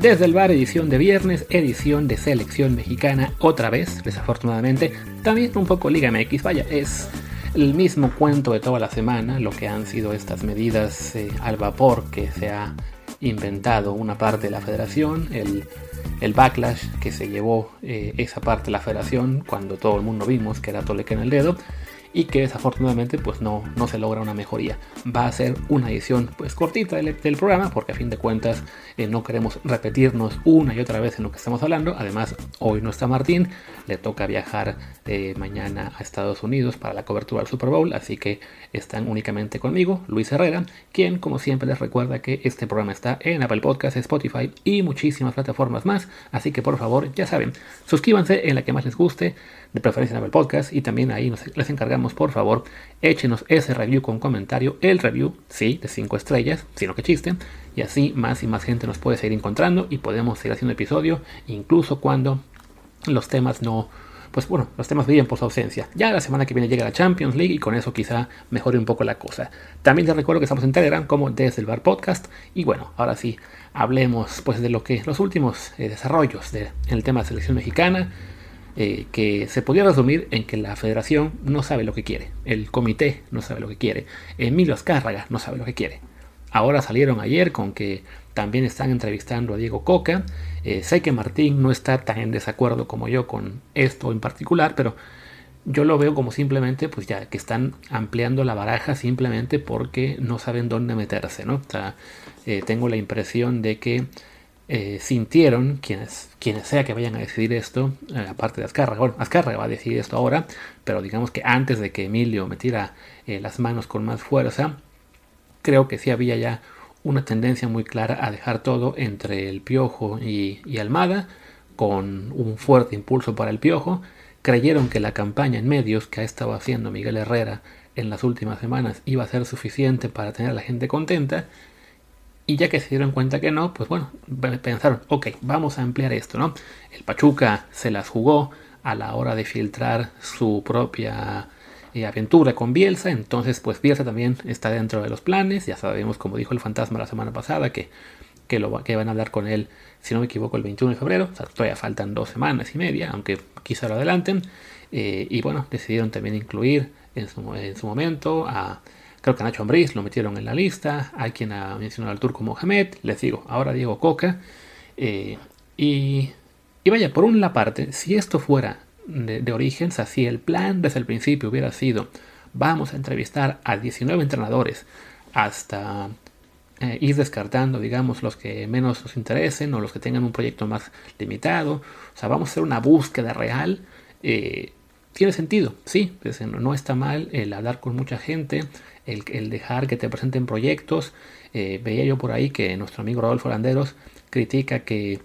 Desde el bar, edición de viernes, edición de selección mexicana, otra vez, desafortunadamente. También un poco Liga MX, vaya, es el mismo cuento de toda la semana, lo que han sido estas medidas eh, al vapor que se ha inventado una parte de la federación, el, backlash que se llevó eh, esa parte de la federación cuando todo el mundo vimos que era Toleque en el dedo y que desafortunadamente pues no, no se logra una mejoría. Va a ser una edición pues cortita del, programa porque a fin de cuentas eh, no queremos repetirnos una y otra vez en lo que estamos hablando. Además hoy no está Martín, le toca viajar eh, mañana a Estados Unidos para la cobertura del Super Bowl, así que están únicamente conmigo, Luis Herrera, quien como siempre les recuerda que este programa está en Apple Podcasts, Spotify y muchísimas plataformas más, así que por favor ya saben, suscríbanse en la que más les guste, de preferencia en Apple Podcast y también ahí les encargamos por favor échenos ese review con comentario, el review, sí, de 5 estrellas, sino que chiste, y así más y más gente nos puede seguir encontrando y podemos seguir haciendo episodio incluso cuando los temas no pues bueno, los temas brillan por su ausencia. Ya la semana que viene llega la Champions League y con eso quizá mejore un poco la cosa. También les recuerdo que estamos en Telegram como desde podcast y bueno, ahora sí, hablemos pues de lo que los últimos eh, desarrollos de, en el tema de selección mexicana. Eh, que se podría resumir en que la federación no sabe lo que quiere, el comité no sabe lo que quiere, Emilio Azcárraga no sabe lo que quiere. Ahora salieron ayer con que también están entrevistando a Diego Coca. Eh, sé que Martín no está tan en desacuerdo como yo con esto en particular, pero yo lo veo como simplemente, pues ya que están ampliando la baraja simplemente porque no saben dónde meterse, ¿no? Eh, tengo la impresión de que eh, sintieron, quienes, quienes sea que vayan a decidir esto, eh, aparte de Azcárraga, bueno, Azcárraga va a decidir esto ahora, pero digamos que antes de que Emilio metiera eh, las manos con más fuerza, creo que sí había ya una tendencia muy clara a dejar todo entre el Piojo y, y Almada, con un fuerte impulso para el Piojo, creyeron que la campaña en medios que ha estado haciendo Miguel Herrera en las últimas semanas iba a ser suficiente para tener a la gente contenta, y ya que se dieron cuenta que no, pues bueno, pensaron, ok, vamos a ampliar esto, ¿no? El Pachuca se las jugó a la hora de filtrar su propia eh, aventura con Bielsa, entonces pues Bielsa también está dentro de los planes, ya sabemos, como dijo el fantasma la semana pasada, que, que, lo, que van a hablar con él, si no me equivoco, el 21 de febrero, o sea, todavía faltan dos semanas y media, aunque quizá lo adelanten, eh, y bueno, decidieron también incluir en su, en su momento a Creo que a Nacho Ambriz lo metieron en la lista. Hay quien ha mencionado al turco Mohamed. Les digo, ahora Diego Coca. Eh, y, vaya, por una parte, si esto fuera de, origen, o si el plan desde el principio hubiera sido vamos a entrevistar a 19 entrenadores hasta eh, ir descartando, digamos, los que menos nos interesen o los que tengan un proyecto más limitado. O sea, vamos a hacer una búsqueda real. Eh, tiene sentido, sí, pues, no está mal el hablar con mucha gente, el, dejar que te presenten proyectos. Eh, veía yo por ahí que nuestro amigo Rodolfo Landeros critica que,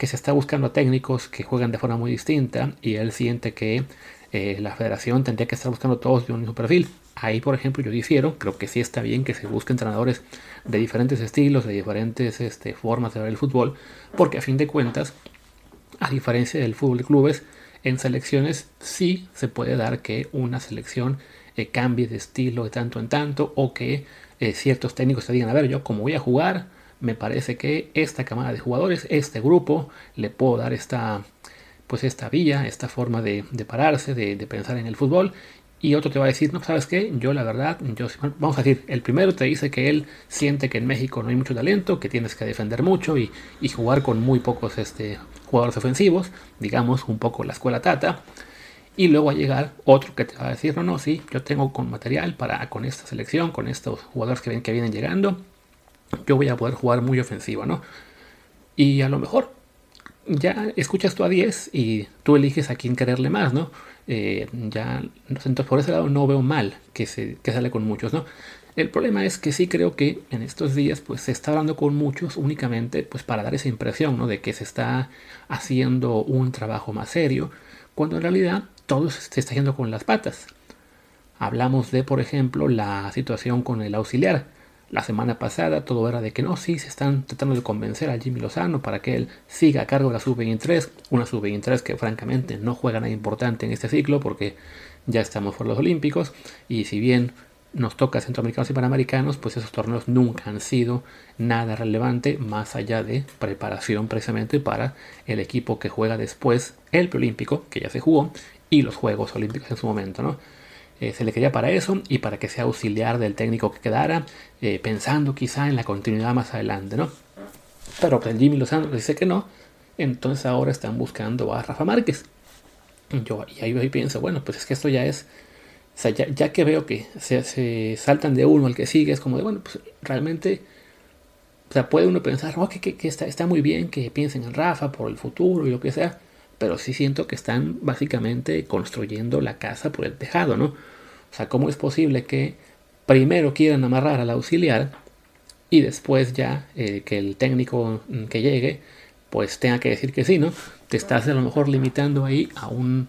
se está buscando técnicos que juegan de forma muy distinta y él siente que eh, la federación tendría que estar buscando todos de un mismo perfil. Ahí, por ejemplo, yo difiero, creo que sí está bien que se busquen entrenadores de diferentes estilos, de diferentes este, formas de ver el fútbol, porque a fin de cuentas, a diferencia del fútbol de clubes, en selecciones sí se puede dar que una selección eh, cambie de estilo de tanto en tanto o que eh, ciertos técnicos te digan, a ver, yo como voy a jugar, me parece que esta camada de jugadores, este grupo, le puedo dar esta, pues esta vía, esta forma de, pararse, de, pensar en el fútbol. Y otro te va a decir, no, ¿sabes qué? Yo la verdad, yo, vamos a decir, el primero te dice que él siente que en México no hay mucho talento, que tienes que defender mucho y, jugar con muy pocos este, jugadores ofensivos, digamos un poco la escuela Tata. Y luego va a llegar otro que te va a decir, no, no, sí, yo tengo con material para con esta selección, con estos jugadores que, ven, que vienen llegando, yo voy a poder jugar muy ofensivo, ¿no? Y a lo mejor ya escuchas tú a 10 y tú eliges a quién quererle más, ¿no? Eh, ya, entonces por ese lado no veo mal que, se, que sale con muchos, ¿no? El problema es que sí creo que en estos días pues se está hablando con muchos únicamente pues para dar esa impresión, ¿no? De que se está haciendo un trabajo más serio, cuando en realidad todo se está yendo con las patas. Hablamos de, por ejemplo, la situación con el auxiliar. La semana pasada todo era de que no, sí, se están tratando de convencer a Jimmy Lozano para que él siga a cargo de la sub-23, una sub-23 que francamente no juega nada importante en este ciclo porque ya estamos por los Olímpicos y si bien nos toca centroamericanos y panamericanos, pues esos torneos nunca han sido nada relevante más allá de preparación precisamente para el equipo que juega después el preolímpico, que ya se jugó, y los Juegos Olímpicos en su momento, ¿no? Eh, se le quería para eso y para que sea auxiliar del técnico que quedara, eh, pensando quizá en la continuidad más adelante, ¿no? Pero pues Jimmy Lozano dice que no, entonces ahora están buscando a Rafa Márquez. Yo, y ahí, pienso, bueno, pues es que esto ya es, o sea, ya, que veo que se, saltan de uno al que sigue, es como de, bueno, pues realmente, o sea, puede uno pensar, oh, que, está, está muy bien que piensen en Rafa por el futuro y lo que sea, pero sí siento que están básicamente construyendo la casa por el tejado, ¿no? O sea, ¿cómo es posible que primero quieran amarrar al auxiliar y después ya eh, que el técnico mm, que llegue pues tenga que decir que sí, ¿no? Te estás a lo mejor limitando ahí a un,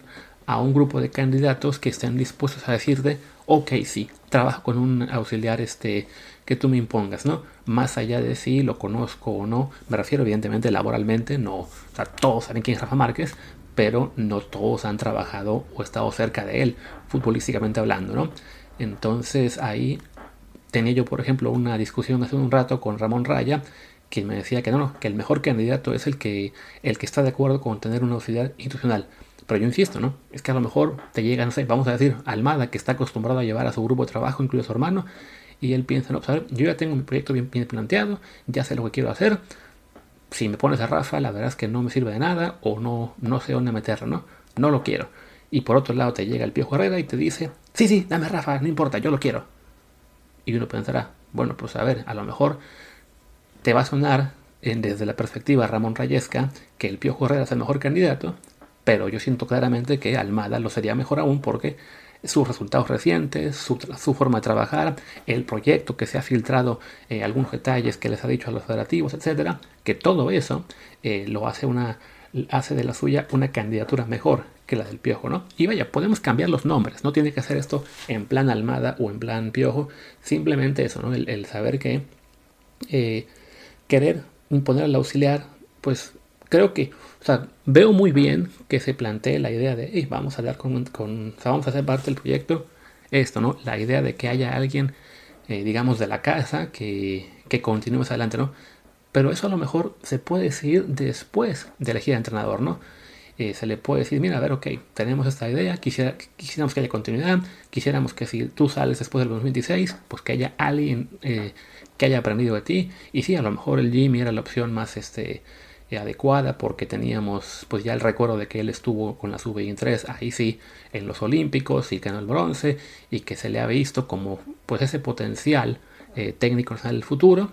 a un grupo de candidatos que estén dispuestos a decirte, ok, sí, trabajo con un auxiliar este que tú me impongas, ¿no? Más allá de si lo conozco o no, me refiero evidentemente laboralmente, no, o sea, todos saben quién es Rafa Márquez, pero no todos han trabajado o estado cerca de él, futbolísticamente hablando, ¿no? Entonces ahí tenía yo, por ejemplo, una discusión hace un rato con Ramón Raya, quien me decía que no, no, que el mejor candidato es el que, el que está de acuerdo con tener una auxiliar institucional. Pero yo insisto, ¿no? Es que a lo mejor te llega, no sé, vamos a decir, Almada, que está acostumbrado a llevar a su grupo de trabajo, incluso a su hermano, y él piensa, no, pues a ver, yo ya tengo mi proyecto bien, planteado, ya sé lo que quiero hacer. Si me pones a Rafa, la verdad es que no me sirve de nada o no, no sé dónde meterlo, ¿no? No lo quiero. Y por otro lado te llega el Piojo Herrera y te dice, sí, sí, dame Rafa, no importa, yo lo quiero. Y uno pensará, bueno, pues a ver, a lo mejor te va a sonar desde la perspectiva Ramón Rayesca que el Piojo Herrera es el mejor candidato, pero yo siento claramente que Almada lo sería mejor aún porque sus resultados recientes, su, forma de trabajar, el proyecto que se ha filtrado, eh, algunos detalles que les ha dicho a los federativos, etcétera, que todo eso eh, lo hace una hace de la suya una candidatura mejor que la del Piojo, ¿no? Y vaya, podemos cambiar los nombres, no tiene que hacer esto en plan Almada o en plan Piojo, simplemente eso, ¿no? El, saber que eh, querer imponer al auxiliar, pues creo que, o sea, veo muy bien que se plantee la idea de, vamos a dar con, con vamos a hacer parte del proyecto, esto, ¿no? La idea de que haya alguien, eh, digamos, de la casa que, que continúe adelante, ¿no? Pero eso a lo mejor se puede decir después de elegir al entrenador, ¿no? Eh, se le puede decir, mira, a ver, ok, tenemos esta idea, quisiera, quisiéramos que haya continuidad, quisiéramos que si tú sales después del 2026, pues que haya alguien eh, que haya aprendido de ti. Y sí, a lo mejor el Jimmy era la opción más, este, adecuada porque teníamos pues ya el recuerdo de que él estuvo con la sub-23 ahí sí en los olímpicos y ganó el bronce y que se le ha visto como pues ese potencial eh, técnico en el futuro.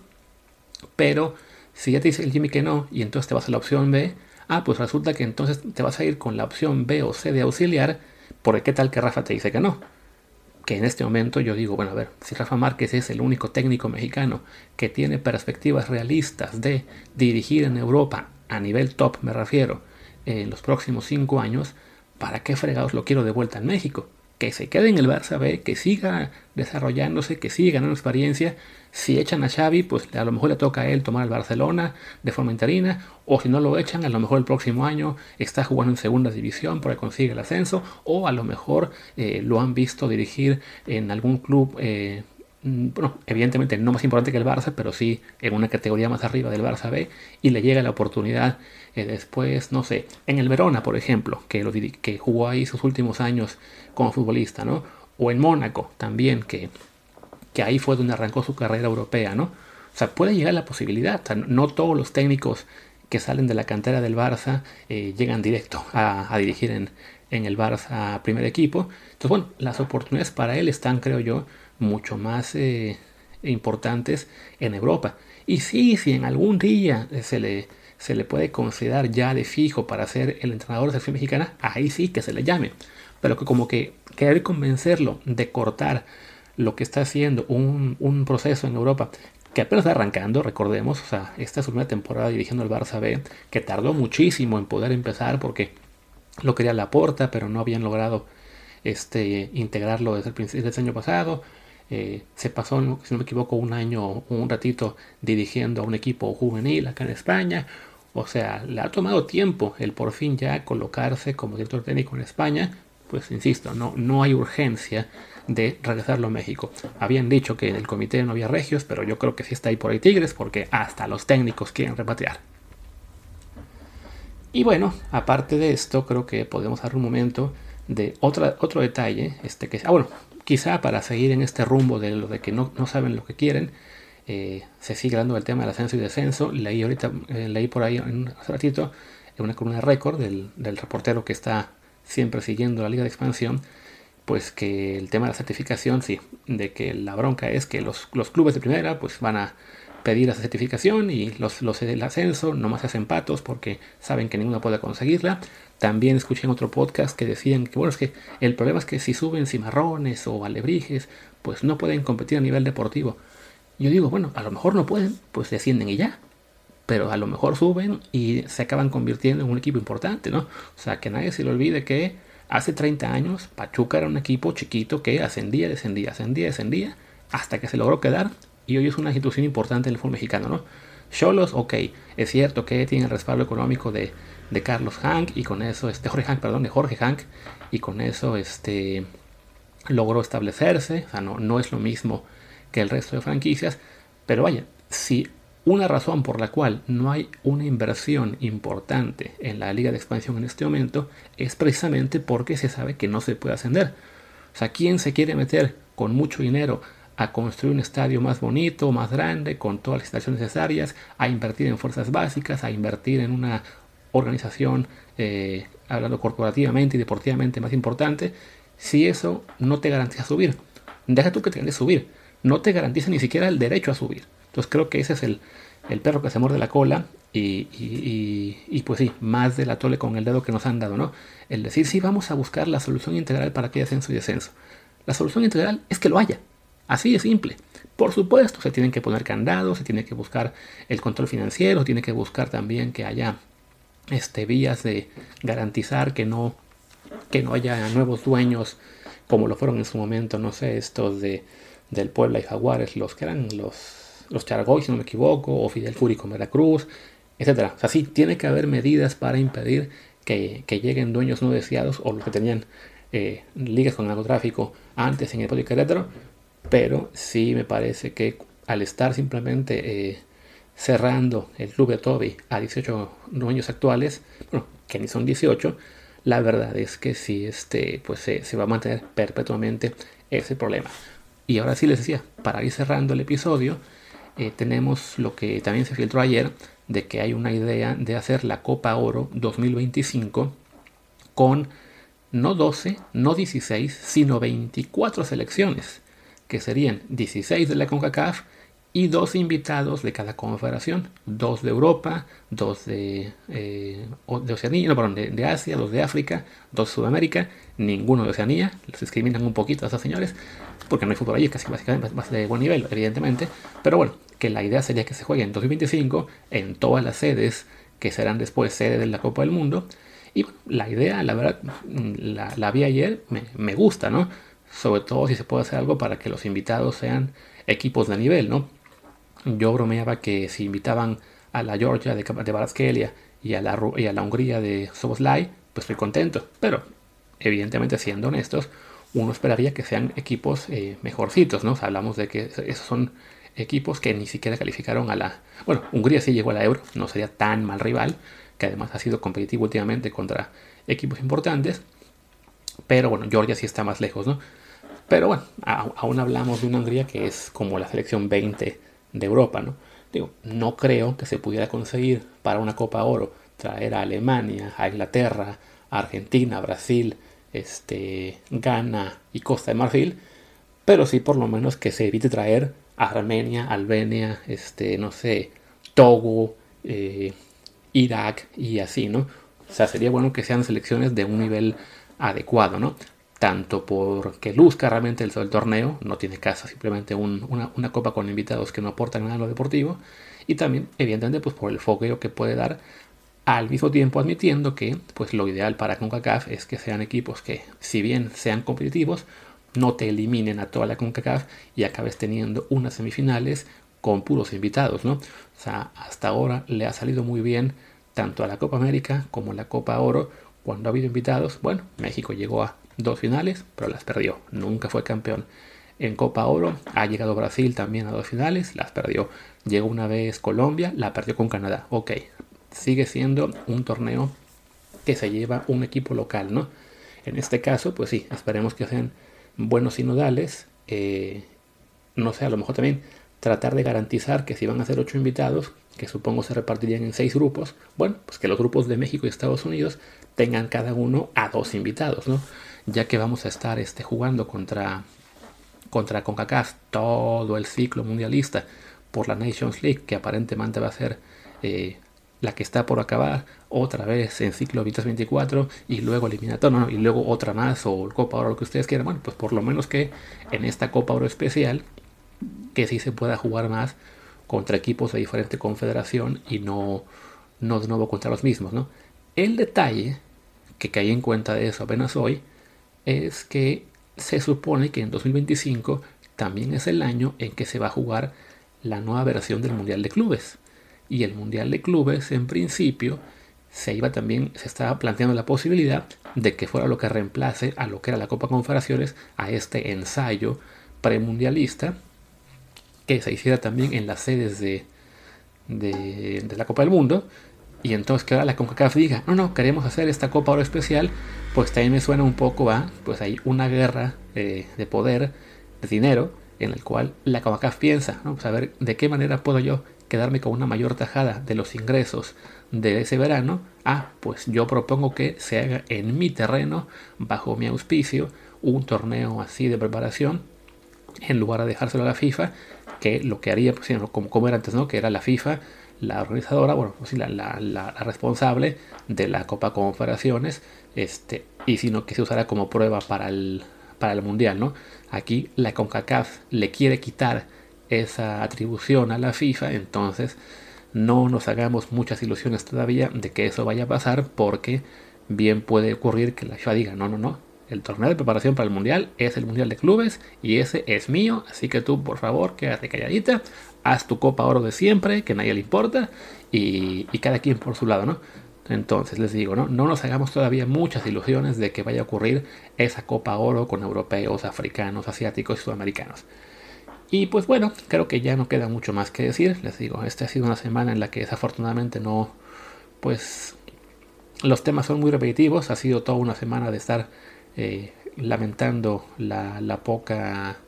Pero si ya te dice el Jimmy que no y entonces te vas a la opción B ah pues resulta que entonces te vas a ir con la opción B o C de auxiliar porque qué tal que Rafa te dice que no que en este momento yo digo, bueno, a ver, si Rafa Márquez es el único técnico mexicano que tiene perspectivas realistas de dirigir en Europa, a nivel top me refiero, en los próximos cinco años, ¿para qué fregados lo quiero de vuelta en México? Que se quede en el Barça B, que siga desarrollándose, que siga ganando experiencia. Si echan a Xavi, pues a lo mejor le toca a él tomar el Barcelona de forma interina, o si no lo echan, a lo mejor el próximo año está jugando en segunda división porque consigue el ascenso, o a lo mejor eh, lo han visto dirigir en algún club eh, bueno, evidentemente no más importante que el Barça, pero sí en una categoría más arriba del Barça B, y le llega la oportunidad eh, después, no sé, en el Verona, por ejemplo, que, lo, que jugó ahí sus últimos años como futbolista, ¿no? O en Mónaco también, que, que ahí fue donde arrancó su carrera europea, ¿no? O sea, puede llegar la posibilidad, no todos los técnicos que salen de la cantera del Barça eh, llegan directo a, a dirigir en, en el Barça primer equipo. Entonces, bueno, las oportunidades para él están, creo yo, mucho más eh, importantes en Europa. Y sí, si en algún día se le, se le puede considerar ya de fijo para ser el entrenador de selección mexicana, ahí sí que se le llame. Pero que como que querer convencerlo de cortar lo que está haciendo un, un proceso en Europa que apenas está arrancando, recordemos, o sea, esta es primera temporada dirigiendo el Barça B, que tardó muchísimo en poder empezar porque lo quería la porta, pero no habían logrado este, integrarlo desde el principio del año pasado. Eh, se pasó, si no me equivoco, un año, un ratito dirigiendo a un equipo juvenil acá en España. O sea, le ha tomado tiempo el por fin ya colocarse como director técnico en España, pues insisto, no, no hay urgencia de regresarlo a México. Habían dicho que en el comité no había regios, pero yo creo que sí está ahí por ahí Tigres, porque hasta los técnicos quieren repatriar. Y bueno, aparte de esto, creo que podemos dar un momento de otro detalle, este que, ah, bueno, quizá para seguir en este rumbo de lo de que no, no saben lo que quieren, eh, se sigue hablando del tema del ascenso y descenso. Leí ahorita, eh, leí por ahí un ratito en una columna de récord del, del reportero que está siempre siguiendo la liga de expansión, pues que el tema de la certificación, sí, de que la bronca es que los, los clubes de primera pues van a pedir esa certificación y los, los del ascenso nomás hacen patos porque saben que ninguno puede conseguirla. También escuché en otro podcast que decían que, bueno, es que el problema es que si suben cimarrones o alebrijes, pues no pueden competir a nivel deportivo. Yo digo, bueno, a lo mejor no pueden, pues descienden y ya. Pero a lo mejor suben y se acaban convirtiendo en un equipo importante, ¿no? O sea, que nadie se le olvide que hace 30 años Pachuca era un equipo chiquito que ascendía, descendía, ascendía, descendía, hasta que se logró quedar y hoy es una institución importante en el fútbol mexicano, ¿no? Cholos, ok, es cierto que tiene el respaldo económico de, de Carlos Hank y con eso, este Jorge Hank, perdón, de Jorge Hank y con eso este logró establecerse, o sea, no, no es lo mismo que el resto de franquicias, pero vaya, si una razón por la cual no hay una inversión importante en la liga de expansión en este momento es precisamente porque se sabe que no se puede ascender. O sea, ¿quién se quiere meter con mucho dinero a construir un estadio más bonito, más grande, con todas las instalaciones necesarias, a invertir en fuerzas básicas, a invertir en una organización, eh, hablando corporativamente y deportivamente más importante, si eso no te garantiza subir? Deja tú que te garantice subir, no te garantiza ni siquiera el derecho a subir. Entonces creo que ese es el, perro que se muerde la cola y, y, pues sí, más de la tole con el dedo que nos han dado, ¿no? El decir, sí, vamos a buscar la solución integral para que haya ascenso y descenso. La solución integral es que lo haya. Así de simple. Por supuesto, se tienen que poner candados, se tiene que buscar el control financiero, se tiene que buscar también que haya este, vías de garantizar que no, que no haya nuevos dueños como lo fueron en su momento, no sé, estos de del Puebla y Jaguares, los que eran los, los Chargoy, si no me equivoco, o Fidel Furi con Veracruz, etc. O sea, sí, tiene que haber medidas para impedir que, lleguen dueños no deseados o los que tenían eh, ligas con narcotráfico antes en el Querétaro, pero sí me parece que al estar simplemente eh, cerrando el club de Toby a 18 dueños actuales, bueno, que ni son 18, la verdad es que sí, este, pues se va a mantener perpetuamente ese problema. Y ahora sí les decía, para ir cerrando el episodio, eh, tenemos lo que también se filtró ayer, de que hay una idea de hacer la Copa Oro 2025 con no 12, no 16, sino 24 selecciones, que serían 16 de la CONCACAF y dos invitados de cada confederación, dos de Europa, dos de, eh, Oceanía, no, perdón, de, Asia, dos de África, dos de Sudamérica, ninguno de Oceanía, los discriminan un poquito a esos señores, porque no hay fútbol allí, casi básicamente más de buen nivel, evidentemente, pero bueno, que la idea sería que se juegue en 2025 en todas las sedes que serán después sede de la Copa del Mundo, y la idea, la verdad, la, la vi ayer, me gusta, ¿no? Sobre todo si se puede hacer algo para que los invitados sean equipos de nivel, ¿no? Yo bromeaba que si invitaban a la Georgia de, de y a, la, y a la Hungría de Soboslai, pues estoy contento. Pero, evidentemente, siendo honestos, uno esperaría que sean equipos eh, mejorcitos, ¿no? hablamos de que esos son equipos que ni siquiera calificaron a la... Bueno, Hungría sí llegó a la Euro, no sería tan mal rival, que además ha sido competitivo últimamente contra equipos importantes. Pero bueno, Georgia sí está más lejos, ¿no? Pero bueno, aún hablamos de una Hungría que es como la selección 20 de Europa, ¿no? Digo, no creo que se pudiera conseguir para una Copa Oro traer a Alemania, a Inglaterra, a Argentina, Brasil, este, Ghana y Costa de Marfil, pero sí por lo menos que se evite traer a Armenia, Albania, este, no sé, Togo, eh, Irak y así, ¿no? O sea, sería bueno que sean selecciones de un nivel adecuado, ¿no? Tanto porque luzca realmente el, el torneo, no tiene caso simplemente una, copa con invitados que no aportan nada a lo deportivo, y también, evidentemente, pues por el fogueo que puede dar, al mismo tiempo admitiendo que pues lo ideal para CONCACAF es que sean equipos que, si bien sean competitivos, no te eliminen a toda la CONCACAF y acabes teniendo unas semifinales con puros invitados, ¿no? O sea, hasta ahora le ha salido muy bien tanto a la Copa América como a la Copa Oro cuando ha habido invitados. Bueno, México llegó a dos finales, pero las perdió, nunca fue campeón. En Copa Oro ha llegado Brasil también a dos finales, las perdió. Llegó una vez Colombia, la perdió con Canadá. Ok, sigue siendo un torneo que se lleva un equipo local, ¿no? En este caso, pues sí, esperemos que sean buenos sinodales. Eh, no sé, a lo mejor también tratar de garantizar que si van a ser ocho invitados, que supongo se repartirían en seis grupos, bueno, pues que los grupos de México y Estados Unidos tengan cada uno a dos invitados, ¿no? Ya que vamos a estar este, jugando contra, contra CONCACAF todo el ciclo mundialista por la Nations League, que aparentemente va a ser eh, la que está por acabar, otra vez en ciclo 24 y luego eliminatorio, no, y luego otra más o Copa Oro, lo que ustedes quieran. Bueno, pues por lo menos que en esta Copa Oro especial, que sí se pueda jugar más contra equipos de diferente confederación y no, no de nuevo contra los mismos. El detalle que caí en cuenta de eso apenas hoy es que se supone que en 2025 también es el año en que se va a jugar la nueva versión del Mundial de Clubes y el Mundial de Clubes en principio se iba también, se estaba planteando la posibilidad de que fuera lo que reemplace a lo que era la Copa Confederaciones, a este ensayo premundialista, que se hiciera también en las sedes de, de, la Copa del Mundo, y entonces que ahora la CONCACAF diga, no, no, queremos hacer esta Copa ahora especial, pues también me suena un poco va pues hay una guerra eh, de poder, de dinero, en el cual la CONCACAF piensa, ¿no? Pues a ver de qué manera puedo yo quedarme con una mayor tajada de los ingresos de ese verano, ah, pues yo propongo que se haga en mi terreno, bajo mi auspicio, un torneo así de preparación, en lugar de dejárselo a la FIFA, que lo que haría, pues, como, como era antes, ¿no? Que era la FIFA, la organizadora, bueno, pues la, la, la, responsable de la Copa Confederaciones, este, y sino que se usara como prueba para el, para el Mundial, ¿no? Aquí la CONCACAF le quiere quitar esa atribución a la FIFA, entonces no nos hagamos muchas ilusiones todavía de que eso vaya a pasar porque bien puede ocurrir que la FIFA diga, no, no, no, el torneo de preparación para el Mundial es el Mundial de Clubes y ese es mío, así que tú por favor quédate calladita, haz tu Copa Oro de siempre, que nadie le importa y, y cada quien por su lado, ¿no? Entonces les digo, ¿no? no nos hagamos todavía muchas ilusiones de que vaya a ocurrir esa Copa Oro con europeos, africanos, asiáticos y sudamericanos. Y pues bueno, creo que ya no queda mucho más que decir. Les digo, esta ha sido una semana en la que desafortunadamente no, pues los temas son muy repetitivos. Ha sido toda una semana de estar eh, lamentando la, poca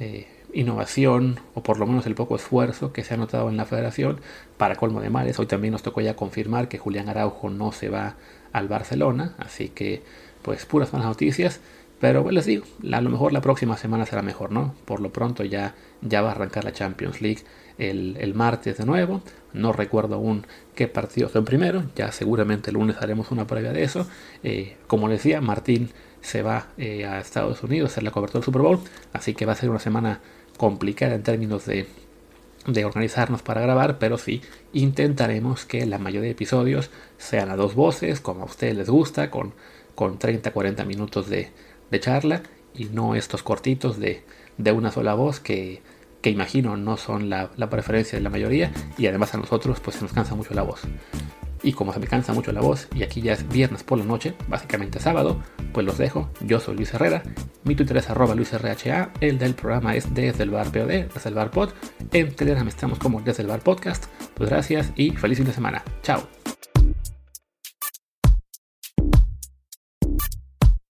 eh, innovación o por lo menos el poco esfuerzo que se ha notado en la federación. Para colmo de males, hoy también nos tocó ya confirmar que Julián Araujo no se va al Barcelona. Así que pues puras malas noticias. Pero pues, les digo, a lo mejor la próxima semana será mejor, ¿no? Por lo pronto ya, ya va a arrancar la Champions League el, martes de nuevo. No recuerdo aún qué partidos son primero. Ya seguramente el lunes haremos una previa de eso. Eh, como les decía, Martín se va eh, a Estados Unidos a hacer la cobertura del Super Bowl. Así que va a ser una semana complicada en términos de, de organizarnos para grabar, pero sí intentaremos que la mayoría de episodios sean a dos voces, como a ustedes les gusta, con, con 30-40 minutos de, de charla y no estos cortitos de, de una sola voz que, que imagino no son la, la, preferencia de la mayoría y además a nosotros pues se nos cansa mucho la voz. Y como se me cansa mucho la voz y aquí ya es viernes por la noche, básicamente sábado, pues los dejo. Yo soy Luis Herrera, mi Twitter es arroba LuisRHA, el del programa es desde el bar POD, desde el bar pod. En Telegram estamos como desde el bar podcast. Pues gracias y feliz fin de semana. Chao.